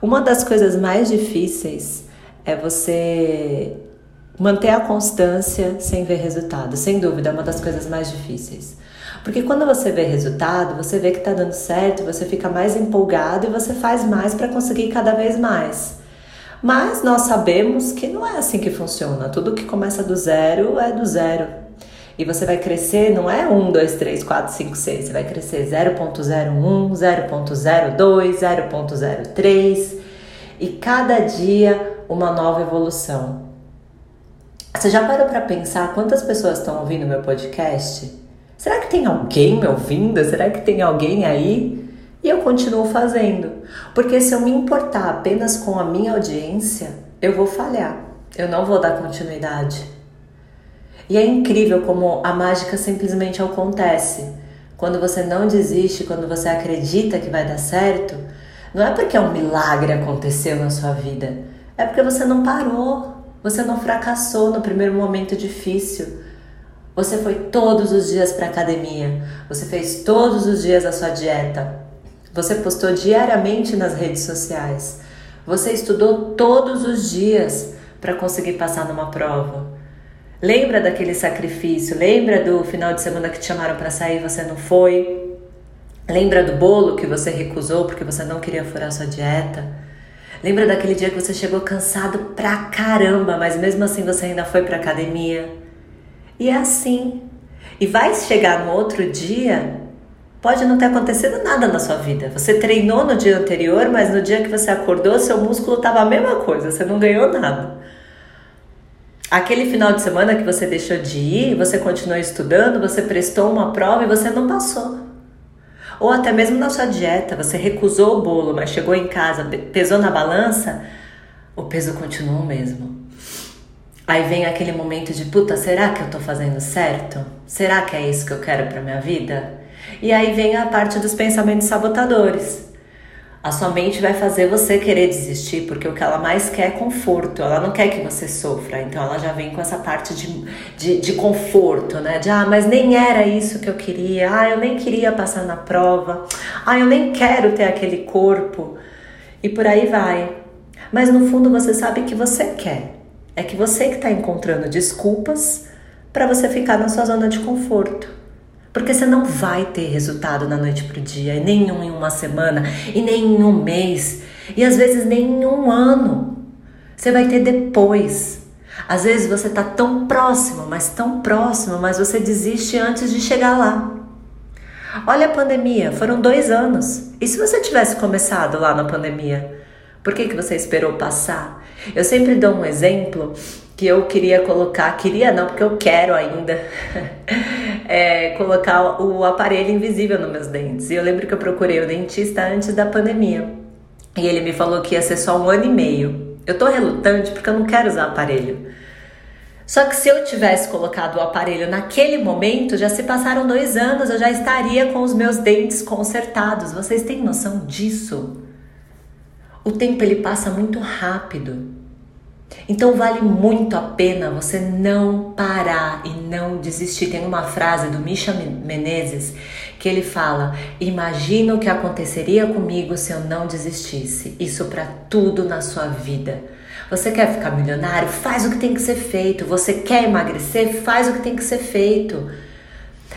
Uma das coisas mais difíceis é você manter a constância sem ver resultado. Sem dúvida, é uma das coisas mais difíceis. Porque quando você vê resultado, você vê que está dando certo, você fica mais empolgado e você faz mais para conseguir cada vez mais. Mas nós sabemos que não é assim que funciona. Tudo que começa do zero é do zero. E você vai crescer, não é 1, 2, 3, 4, 5, 6. Você vai crescer 0.01, 0.02, 0.03. E cada dia uma nova evolução. Você já parou para pensar quantas pessoas estão ouvindo meu podcast? Será que tem alguém me ouvindo? Será que tem alguém aí? E eu continuo fazendo. Porque se eu me importar apenas com a minha audiência, eu vou falhar. Eu não vou dar continuidade. E é incrível como a mágica simplesmente acontece. Quando você não desiste, quando você acredita que vai dar certo, não é porque um milagre aconteceu na sua vida, é porque você não parou, você não fracassou no primeiro momento difícil. Você foi todos os dias para academia, você fez todos os dias a sua dieta, você postou diariamente nas redes sociais, você estudou todos os dias para conseguir passar numa prova. Lembra daquele sacrifício? Lembra do final de semana que te chamaram para sair e você não foi? Lembra do bolo que você recusou porque você não queria furar sua dieta? Lembra daquele dia que você chegou cansado pra caramba, mas mesmo assim você ainda foi pra academia? E é assim. E vai chegar no outro dia, pode não ter acontecido nada na sua vida. Você treinou no dia anterior, mas no dia que você acordou, seu músculo estava a mesma coisa, você não ganhou nada. Aquele final de semana que você deixou de ir, você continuou estudando, você prestou uma prova e você não passou. Ou até mesmo na sua dieta, você recusou o bolo, mas chegou em casa, pesou na balança, o peso continua o mesmo. Aí vem aquele momento de puta, será que eu tô fazendo certo? Será que é isso que eu quero para minha vida? E aí vem a parte dos pensamentos sabotadores. A sua mente vai fazer você querer desistir, porque o que ela mais quer é conforto, ela não quer que você sofra, então ela já vem com essa parte de, de, de conforto, né? De ah, mas nem era isso que eu queria, ah, eu nem queria passar na prova, ah, eu nem quero ter aquele corpo, e por aí vai. Mas no fundo você sabe que você quer, é que você que está encontrando desculpas para você ficar na sua zona de conforto. Porque você não vai ter resultado da noite para o dia, e nenhum em uma semana, e nem em um mês, e às vezes nem em um ano. Você vai ter depois. Às vezes você está tão próximo, mas tão próximo, mas você desiste antes de chegar lá. Olha a pandemia, foram dois anos. E se você tivesse começado lá na pandemia, por que, que você esperou passar? Eu sempre dou um exemplo que eu queria colocar, queria não, porque eu quero ainda, é, colocar o aparelho invisível nos meus dentes. E eu lembro que eu procurei o dentista antes da pandemia. E ele me falou que ia ser só um ano e meio. Eu tô relutante porque eu não quero usar aparelho. Só que se eu tivesse colocado o aparelho naquele momento, já se passaram dois anos, eu já estaria com os meus dentes consertados. Vocês têm noção disso? O tempo ele passa muito rápido. Então vale muito a pena você não parar e não desistir. Tem uma frase do Misha Menezes que ele fala: Imagina o que aconteceria comigo se eu não desistisse. Isso para tudo na sua vida. Você quer ficar milionário? Faz o que tem que ser feito. Você quer emagrecer? Faz o que tem que ser feito.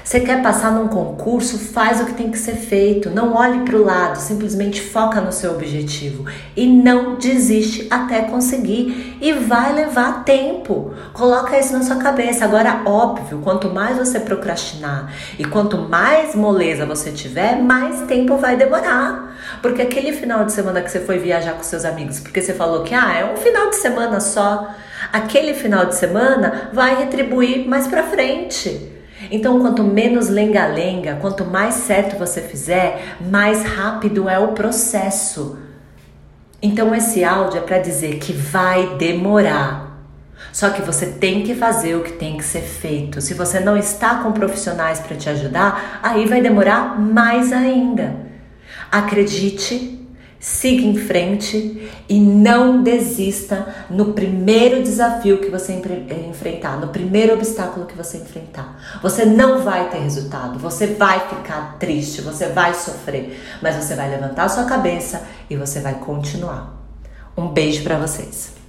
Você quer passar num concurso? Faz o que tem que ser feito. Não olhe para o lado, simplesmente foca no seu objetivo e não desiste até conseguir. E vai levar tempo. Coloca isso na sua cabeça. Agora, óbvio, quanto mais você procrastinar e quanto mais moleza você tiver, mais tempo vai demorar. Porque aquele final de semana que você foi viajar com seus amigos, porque você falou que ah, é um final de semana só, aquele final de semana vai retribuir mais para frente. Então, quanto menos lenga-lenga, quanto mais certo você fizer, mais rápido é o processo. Então, esse áudio é para dizer que vai demorar. Só que você tem que fazer o que tem que ser feito. Se você não está com profissionais para te ajudar, aí vai demorar mais ainda. Acredite siga em frente e não desista no primeiro desafio que você enfrentar, no primeiro obstáculo que você enfrentar. Você não vai ter resultado, você vai ficar triste, você vai sofrer, mas você vai levantar sua cabeça e você vai continuar. Um beijo para vocês.